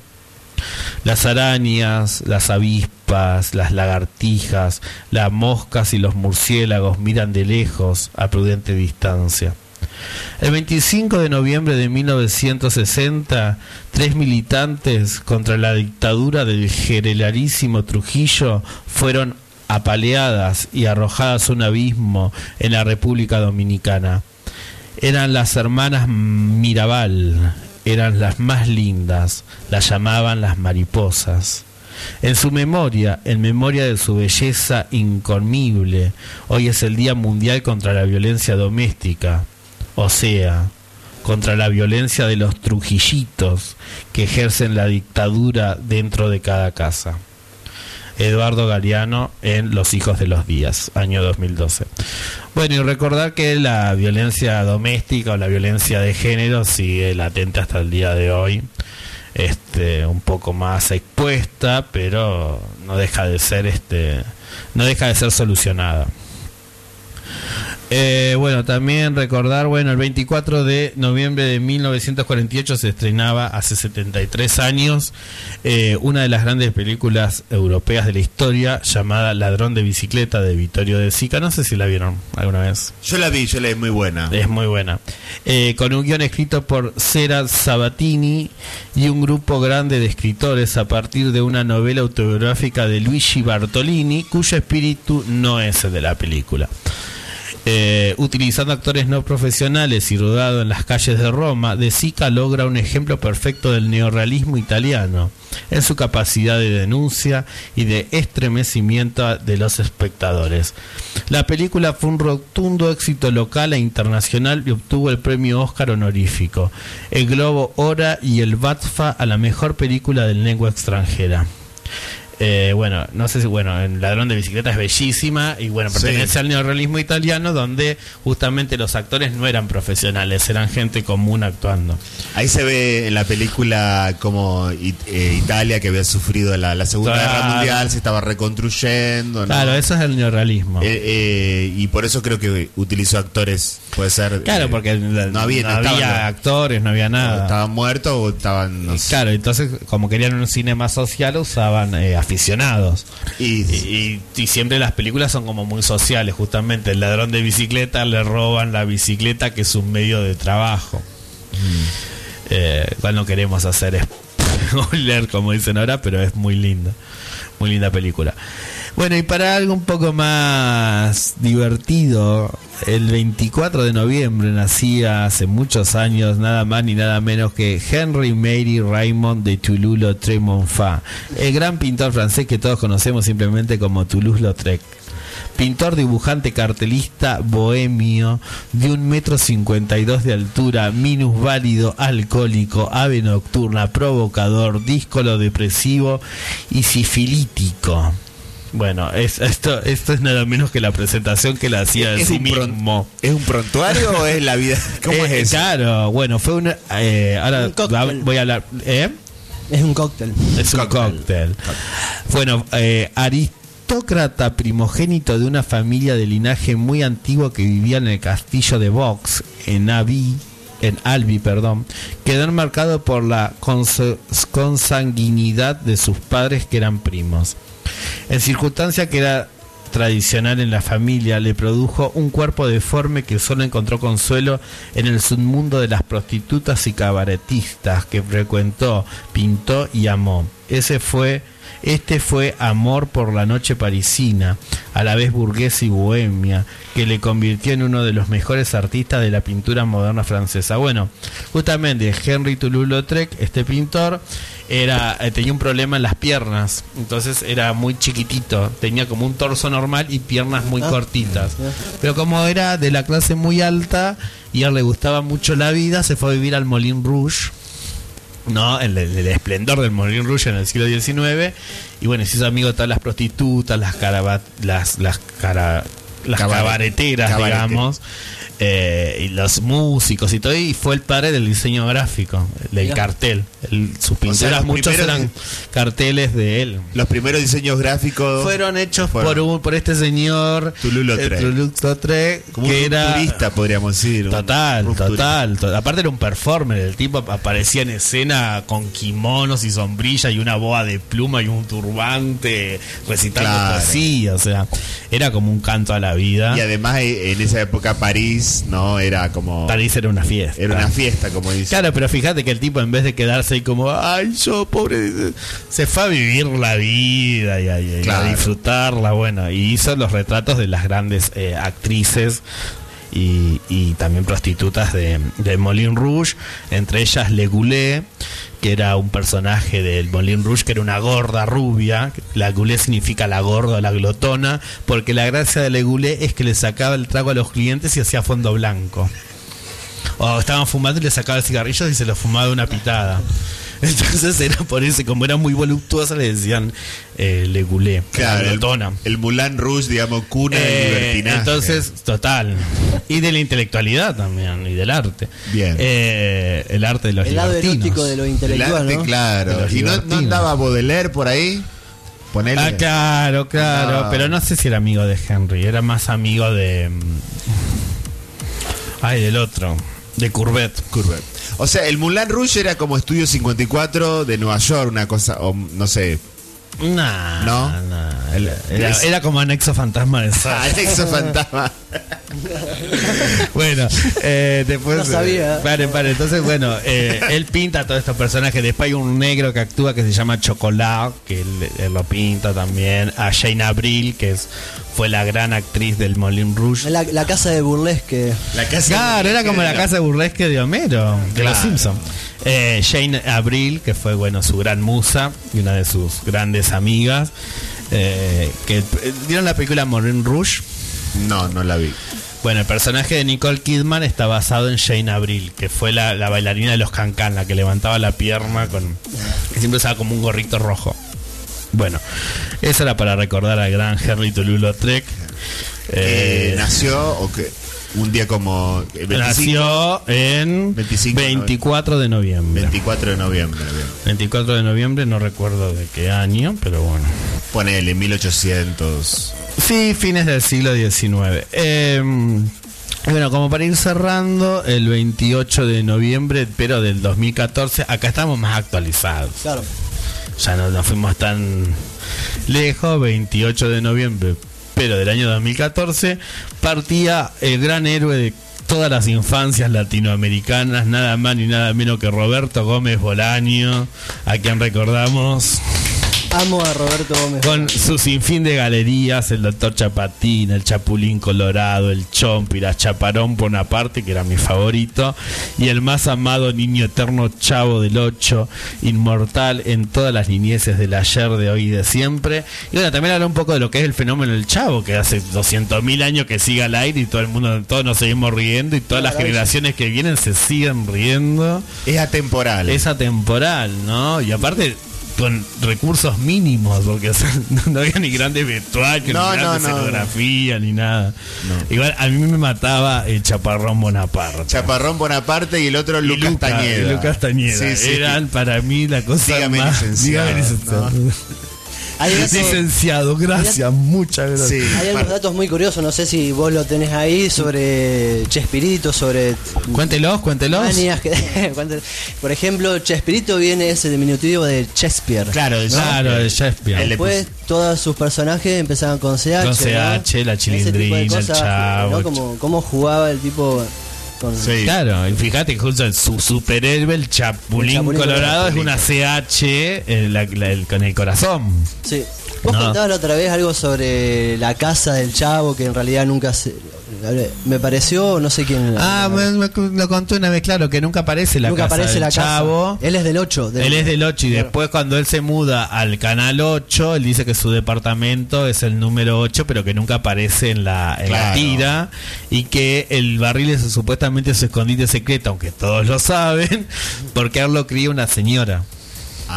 Las arañas, las avispas, las lagartijas, las moscas y los murciélagos miran de lejos a prudente distancia. El 25 de noviembre de 1960, tres militantes contra la dictadura del generalísimo Trujillo fueron apaleadas y arrojadas a un abismo en la República Dominicana. Eran las hermanas Mirabal, eran las más lindas, las llamaban las mariposas. En su memoria, en memoria de su belleza incomible, hoy es el Día Mundial contra la Violencia Doméstica, o sea, contra la violencia de los trujillitos que ejercen la dictadura dentro de cada casa. Eduardo Galeano en Los Hijos de los Días, año 2012. Bueno, y recordar que la violencia doméstica o la violencia de género sigue latente hasta el día de hoy. Este, un poco más expuesta, pero no deja de ser este no deja de ser solucionada. Eh, bueno, también recordar, bueno, el 24 de noviembre de 1948 se estrenaba hace 73 años eh, una de las grandes películas europeas de la historia llamada Ladrón de bicicleta de Vittorio de Sica. No sé si la vieron alguna vez. Yo la vi, yo la vi muy buena. Es muy buena. Eh, con un guion escrito por Sera Sabatini y un grupo grande de escritores a partir de una novela autobiográfica de Luigi Bartolini, cuyo espíritu no es el de la película. Eh, utilizando actores no profesionales y rodado en las calles de Roma, De Sica logra un ejemplo perfecto del neorrealismo italiano en su capacidad de denuncia y de estremecimiento de los espectadores. La película fue un rotundo éxito local e internacional y obtuvo el premio Oscar honorífico, el Globo Hora y el BATFA a la mejor película de lengua extranjera. Eh, bueno, no sé si, bueno, el ladrón de bicicleta es bellísima y bueno, pertenece Sí. al neorrealismo italiano donde justamente los actores no eran profesionales, eran gente común actuando. Ahí se ve en la película como It- eh, Italia, que había sufrido la, la Segunda Claro. Guerra Mundial, se estaba reconstruyendo. ¿no? Claro, eso es el neorrealismo. Eh, eh, y por eso creo que utilizó actores, puede ser. claro, porque no había, no no estaban- había actores, no había nada. estaban muertos o estaban. no sé. Claro, entonces como querían un cine más social usaban eh, aficionados. Y, Y, y- siempre las películas son como muy sociales, justamente. El ladrón de bicicleta le roban la bicicleta que es un medio de trabajo. Eh, igual no queremos hacer spoiler, como dicen ahora, pero es muy linda. Muy linda película. Bueno, y para algo un poco más divertido, el 24 de noviembre nacía hace muchos años nada más ni nada menos que Henry Mary Raymond de Toulouse-Lautrec el gran pintor francés que todos conocemos simplemente como Toulouse-Lautrec. Pintor, dibujante, cartelista, bohemio, de un metro cincuenta y dos de altura, minusválido, alcohólico, ave nocturna, provocador, díscolo depresivo y sifilítico. Bueno, es, esto, esto es nada menos que la presentación que le hacía de ¿Es, sí mismo. ¿Es un prontuario o es la vida? ¿Cómo Eh, es eso? Claro, bueno, fue una... eh, ahora Un voy a hablar... ¿eh? Es un cóctel. Es un cóctel. Bueno, eh, aristócrata primogénito de una familia de linaje muy antiguo que vivía en el castillo de Vox, en Avi, en Albi, perdón, quedó enmarcado por la consa- consanguinidad de sus padres que eran primos. En circunstancia que era tradicional en la familia, le produjo un cuerpo deforme que solo encontró consuelo en el submundo de las prostitutas y cabaretistas que frecuentó, pintó y amó. Ese fue este fue amor por la noche parisina, a la vez burguesa y bohemia, que le convirtió en uno de los mejores artistas de la pintura moderna francesa. Bueno, justamente Henry Toulouse-Lautrec, este pintor, era eh, tenía un problema en las piernas, entonces era muy chiquitito, tenía como un torso normal y piernas muy Ah. cortitas. Pero como era de la clase muy alta y a él le gustaba mucho la vida, se fue a vivir al Moulin Rouge. ¿no? El, el- el esplendor del Moulin Rouge en el siglo XIX. Y bueno, se hizo amigo de todas las prostitutas, las caraba- las, las, cara- las Cabaret- cabareteras, cabarete. digamos. eh, y los músicos y todo, y fue el padre del diseño gráfico, del Mirá. cartel. El- sus pinturas, muchos primeros- eran carteles de él. Los primeros diseños gráficos Fueron hechos fueron por un, por este señor Toulouse-Lautrec. eh, como que un era turista, podríamos decir. un- Total, un total, to- Aparte era un performer, el tipo ap- aparecía en escena con kimonos y sombrilla y una boa de pluma y un turbante recitando Claro. poesía, o sea, era como un canto a la vida. Y además eh, en esa época París, ¿no? Era como... París era una fiesta. Era una fiesta, como dice. Claro, pero fíjate que el tipo en vez de quedarse ahí como, ay, yo pobre, se fue a vivir la vida y a, y a Claro. disfrutarla, bueno, y hizo los retratos de las grandes eh, actrices y, y también prostitutas de, de Moulin Rouge, entre ellas Le Goulet, que era un personaje del Moulin Rouge, que era una gorda rubia. La Goulet significa la gorda la glotona, porque la gracia de Le Goulet es que le sacaba el trago a los clientes y hacía fondo blanco. O estaban fumando y le sacaba el cigarrillo y se lo fumaba de una pitada. Entonces era por eso, como era muy voluptuosa, le decían eh, Le Goulet, Claro, la el, el Moulin Rouge, digamos, cuna del Eh, libertinaje. entonces, total. Y de la intelectualidad también, y del arte. Bien. Eh, el arte de los El lado erótico de lo El intelectual, arte, ¿no? De claro. los ¿Y no, no andaba Baudelaire por ahí? Ponele. Ah, claro, claro. Pero no sé si era amigo de Henry. Era más amigo de. mm, Ay, del otro. De Courbet. Courbet. O sea, el Moulin Rouge era como Estudio 54 de Nueva York, una cosa, o no sé. Nah, ¿No? nah, Era, como anexo fantasma de Sartre. Alexo Fantasma. Bueno, eh, después. No sabía. eh, paren, paren. Entonces, bueno, eh, él pinta a todos estos personajes. Después hay un negro que actúa que se llama Chocolat, que él, él lo pinta también. A Jane Abril, que es, fue la gran actriz del Moulin Rouge. La, la casa de burlesque. La casa Claro, era como la casa de burlesque de Homero, de los Claro. Simpsons. Eh, Jane Abril, que fue bueno su gran musa y una de sus grandes amigas, eh, que eh, dieron la película Moulin Rouge. No, no la vi. Bueno, el personaje de Nicole Kidman está basado en Jane Abril, que fue la, la bailarina de los Cancan, la que levantaba la pierna con. que siempre usaba como un gorrito rojo. Bueno, eso era para recordar al gran Henry Toulouse-Lautrec. Eh, Eh, nació o que un día como 25, nació en 25 de 24 de noviembre. 24 de noviembre. bien. 24 de noviembre, no recuerdo de qué año, pero bueno. Ponele 1800. Sí, fines del siglo XIX. Eh, bueno, como para ir cerrando, el 28 de noviembre, pero del 2014, acá estamos más actualizados. Claro. Ya no, no fuimos tan lejos, 28 de noviembre, pero del año 2014, partía el gran héroe de todas las infancias latinoamericanas, nada más ni nada menos que Roberto Gómez Bolaño, a quien recordamos Amo a Roberto Gómez. con su sinfín de galerías, el Doctor Chapatín, el Chapulín Colorado, el Chompiras, Chaparón Bonaparte, que era mi favorito, y el más amado niño eterno Chavo del Ocho, inmortal en todas las niñeces del ayer, de hoy y de siempre. Y bueno, también habla un poco de lo que es el fenómeno del Chavo, que hace 200.000 años que sigue al aire y todo el mundo, todos nos seguimos riendo y todas las Maravilla. generaciones que vienen se siguen riendo Es atemporal. es atemporal, ¿no? Y aparte con recursos mínimos, porque o sea, no había ni grandes vestuarios, No, ni grandes no, no, escenografía, ni nada. Igual a mí me mataba el chaparrón Bonaparte. Chaparrón Bonaparte y el otro Y Lucas Luca- Tañeda. Lucas Tañeda. Sí, sí. Eran para mí la cosa Dígame más... licenciado, Dígame licenciado. Hay datos, Licenciado, gracias, muchas gracias. Sí. hay algunos datos muy curiosos, no sé si vos lo tenés ahí, sobre Chespirito, sobre Cuéntelos, cuéntelos. que... Por ejemplo, Chespirito viene ese diminutivo de Shakespeare. Claro, de Claro, de Shakespeare. Después todos sus personajes empezaban con CH. Con ¿no? CH, la tipo de Chilindrina, el Chavo, ¿no? Como, cómo jugaba el tipo con... Sí. Claro, y fíjate que justo su superhéroe, el Chapulín, El Chapulín Colorado, es una CH eh, la- la- el- con el corazón. Sí. Vos No. contabas la otra vez algo sobre la casa del chavo que en realidad nunca se... Me pareció, no sé quién... Ah, me, me- lo conté una vez, claro, que nunca aparece la nunca casa aparece del la casa. chavo. Él es del 8. Él es del 8 y después cuando él se muda al canal 8, él dice que su departamento es el número 8, pero que nunca aparece en la, en la Claro. tira y que el barril es supuestamente su escondite secreto, aunque todos lo saben, porque él lo cría una señora.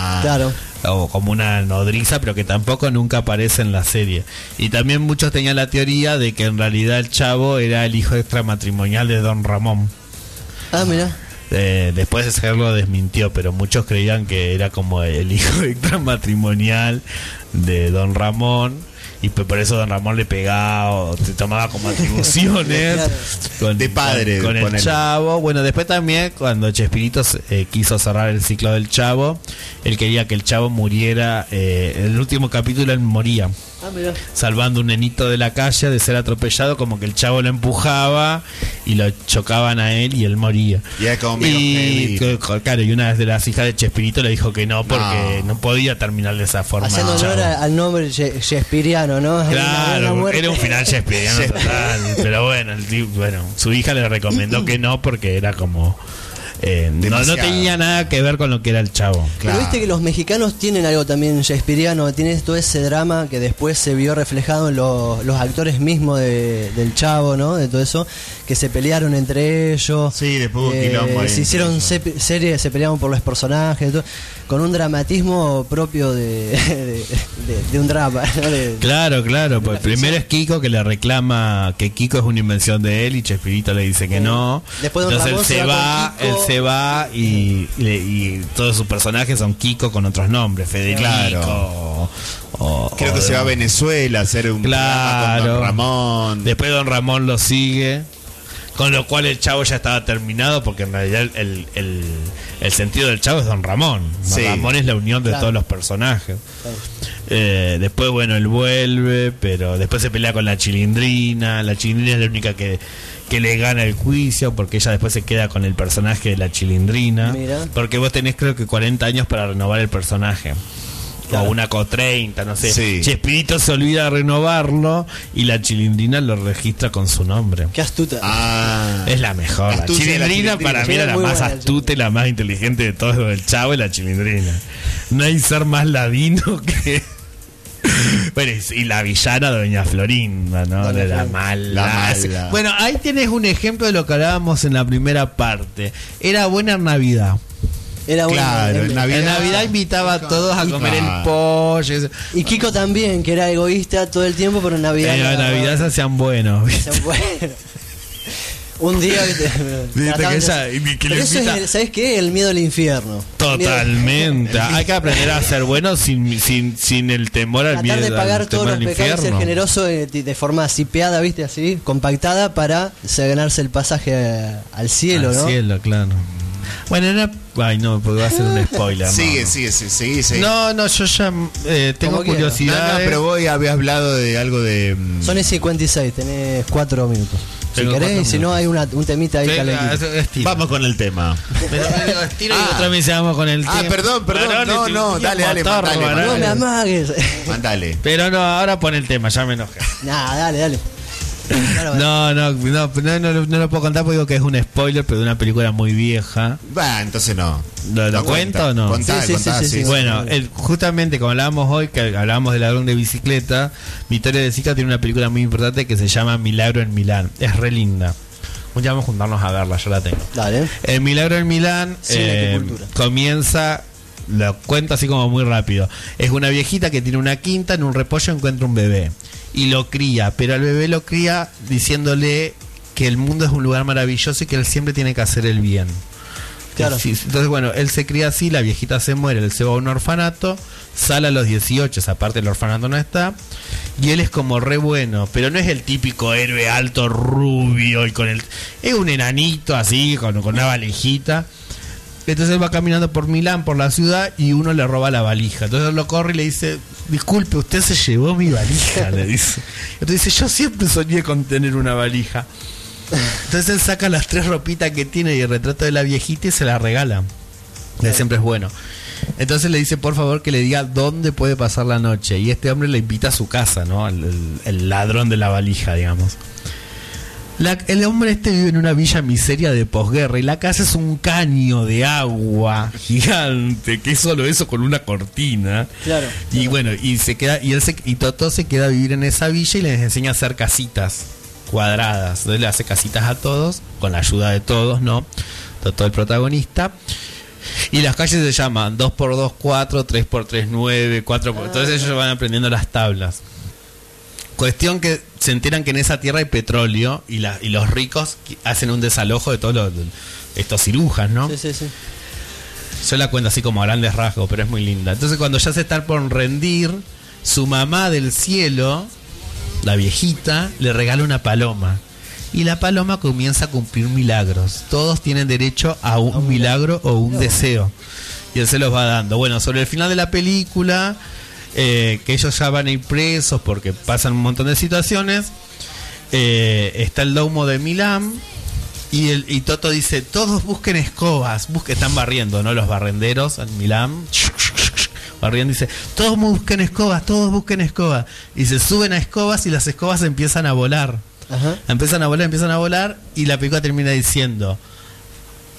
Ah, Claro. o como una nodriza, pero que tampoco nunca aparece en la serie. Y también muchos tenían la teoría de que en realidad el chavo era el hijo extramatrimonial de Don Ramón. Ah, mira. Eh, después de ser lo desmintió, pero muchos creían que era como el hijo extramatrimonial de Don Ramón. Y pues por eso Don Ramón le pegaba o se tomaba como atribuciones con, De padre, con, con el chavo. Bueno, después también cuando Chespirito eh, quiso cerrar el ciclo del chavo, él quería que el chavo muriera. eh, en el último capítulo él moría Ah, mira. salvando un nenito de la calle de ser atropellado, como que el chavo lo empujaba y lo chocaban a él y él moría. Y claro, y una de las hijas de Chespirito le dijo que no porque no, No. podía terminar de esa forma. Haciendo honor al nombre ye- shakespeariano, Claro, era un final Shakespeareano total. Pero bueno, el bueno, su hija le recomendó que no porque era como. eh, no, no tenía nada que ver con lo que era el chavo. Pero Claro. viste que los mexicanos tienen algo también shakespeariano, tiene todo ese drama que después se vio reflejado en los, los actores mismos de- del chavo, ¿no? De todo eso, que se pelearon entre ellos. Sí, después hubo Eh, quilombo ahí Se hicieron se- series, se peleaban por los personajes, todo, con un dramatismo propio de, de, de- de un drama. ¿no? De- Claro, claro. Pues primero es Kiko que le reclama que Kiko es una invención de él y Chespirito le dice que no. Después Entonces él Ramón se se va él se va y, y, y todos sus personajes son Kiko con otros nombres, Federico. Claro. o- Creo o- que se va a Venezuela a hacer un programa con Claro. Don Ramón. Después Don Ramón lo sigue. Con lo cual el chavo ya estaba terminado porque en realidad el, el- el sentido del chavo es Don Ramón. Don. Ramón es la unión de Claro. todos los personajes. Eh, después, bueno, él vuelve, pero después se pelea con la chilindrina. La chilindrina es la única que, que le gana el juicio porque ella después se queda con el personaje de la chilindrina. Mira. Porque vos tenés creo que 40 años para renovar el personaje. Claro. O una co 30, no sé. Sí. Chespirito se olvida de renovarlo y la chilindrina lo registra con su nombre. Qué astuta. Ah. Es la mejor. La chilindrina, para mí era es la más astuta y la más inteligente de todos el chavo y la chilindrina. No hay ser más ladino que. Bueno, y- la villana de Doña Florinda, ¿no? Doña De la mala. La mala. Bueno, ahí tienes un ejemplo de lo que hablábamos en la primera parte. Era buena en Navidad. Era bueno. Claro, en Navidad- En Navidad invitaba a todos a comer el Ah. pollo. Y Kiko también, que era egoísta todo el tiempo, pero en Navidad. En nada, Navidad se hacían buenos. se fue. Un día, que y que Pero eso es, ¿sabes qué? El miedo al infierno. Totalmente. Hay que aprender a ser bueno sin, sin, sin el temor al Tratar miedo. de pagar al todos los al pecados y ser generoso eh, de forma sipeada, ¿viste? Así, compactada para se- ganarse el pasaje eh, al cielo, Al ¿no? cielo, claro. Bueno, era. Ay, no, porque va a ser un spoiler. Sigue, no. sigue, sigue, sigue, sigue. No, no, yo ya eh, tengo quieras. No, curiosidad. no, pero vos habías hablado de algo de. mm, Son 56, tenés 4 minutos. Si Tengo querés, y si no, hay una, un temita ahí calentito. Vamos con el tema. Pero, estiro y Ah. otra vez vamos con el Ah, tema. perdón, perdón. Varón, No, no, dale, dale, motor, mandale, varón. No me amagues. Mándale. Pero no, ahora pon el tema, ya me enojé. nah, dale, dale. No, no, no, no, no, no lo puedo contar porque digo que es un spoiler, pero de una película muy vieja. Va, entonces no. ¿Lo- lo No cuento cuenta. o no? Contá, Sí, sí, contá, sí, sí, sí. sí. Bueno, el- justamente como hablábamos hoy, que hablábamos del ladrón de bicicleta, Victoria de Sica tiene una película muy importante que se llama Milagro en Milán. Es re linda. Un día vamos a juntarnos a verla, yo la tengo. Dale. El Milagro en Milán eh, comienza, lo cuento así como muy rápido. Es una viejita que tiene una quinta, en un repollo encuentra un bebé y lo cría, pero al bebé lo cría diciéndole que el mundo es un lugar maravilloso y que él siempre tiene que hacer el bien. Claro. Entonces, bueno, él se cría así, la viejita se muere, él se va a un orfanato, sale a los 18, esa parte del orfanato no está, y él es como re bueno, pero no es el típico héroe alto, rubio, y con el... Es un enanito así, con, con una valijita. Entonces él va caminando por Milán, por la ciudad, y uno le roba la valija. Entonces lo corre y le dice, disculpe, usted se llevó mi valija, le dice. Entonces dice, yo siempre soñé con tener una valija. Entonces él saca las tres ropitas que tiene y el retrato de la viejita y se la regala. Que siempre es bueno. Entonces le dice por favor que le diga dónde puede pasar la noche. Y este hombre le invita a su casa, ¿no? El- el ladrón de la valija, digamos. La- el hombre este vive en una villa miseria de posguerra y la casa es un caño de agua gigante, que es solo eso con una cortina. Claro, Y bueno, y se queda, y él se, y Toto se queda a vivir en esa villa y les enseña a hacer casitas cuadradas. Entonces le hace casitas a todos, con la ayuda de todos, ¿no? Toto el protagonista. Y las calles se llaman 2x2, 4, 3x3, 9, 4 por Entonces ellos van aprendiendo las tablas. Cuestión que se enteran que en esa tierra hay petróleo y, la- y los ricos hacen un desalojo de todos los, estos cirujas, ¿no? Sí, sí, sí. Yo la cuento así como a grandes rasgos, pero es muy linda. Entonces cuando ya se están por rendir, su mamá del cielo, la viejita, le regala una paloma. Y la paloma comienza a cumplir milagros. Todos tienen derecho a un milagro o un deseo. Y él se los va dando. Bueno, sobre el final de la película, eh, que ellos ya van a ir presos porque pasan un montón de situaciones, eh, está el domo de Milán y, el, y Toto dice, todos busquen escobas, busquen, están barriendo, ¿no? Los barrenderos en Milán. Barriendo dice, todos busquen escobas, todos busquen escobas. Y se suben a escobas y las escobas empiezan a volar. Ajá. Empiezan a volar, empiezan a volar y la película termina diciendo,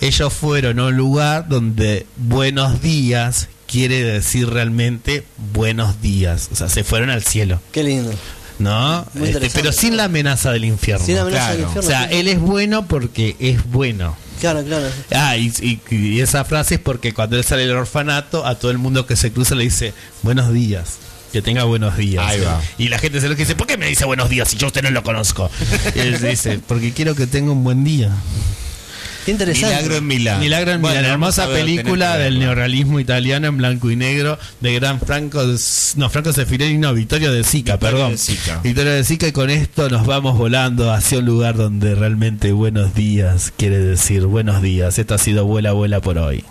ellos fueron a un lugar donde buenos días quiere decir realmente buenos días. O sea, se fueron al cielo. Qué lindo. ¿no? Este, pero sin la amenaza del infierno. Sin amenaza del claro. o infierno. sea, sí. él es bueno porque es bueno. Claro, claro. Ah, y, y- y esa frase es porque cuando él sale del orfanato, a todo el mundo que se cruza le dice buenos días. Que tenga buenos días. Ahí va. Y la gente se lo que dice, ¿por qué me dice buenos días si yo a usted no lo conozco? y él dice, porque quiero que tenga un buen día. Qué interesante. Milagro en Milán. Milagro en Bueno, Milán, vamos hermosa ver, película del neorrealismo italiano en blanco y negro de gran Franco, no, Franco Sefirelli, no, Vittorio de Sica, Vittorio perdón. de Sica. Vittorio de Sica y con esto nos vamos volando hacia un lugar donde realmente buenos días quiere decir buenos días. Esto ha sido Vuela, Vuela por hoy.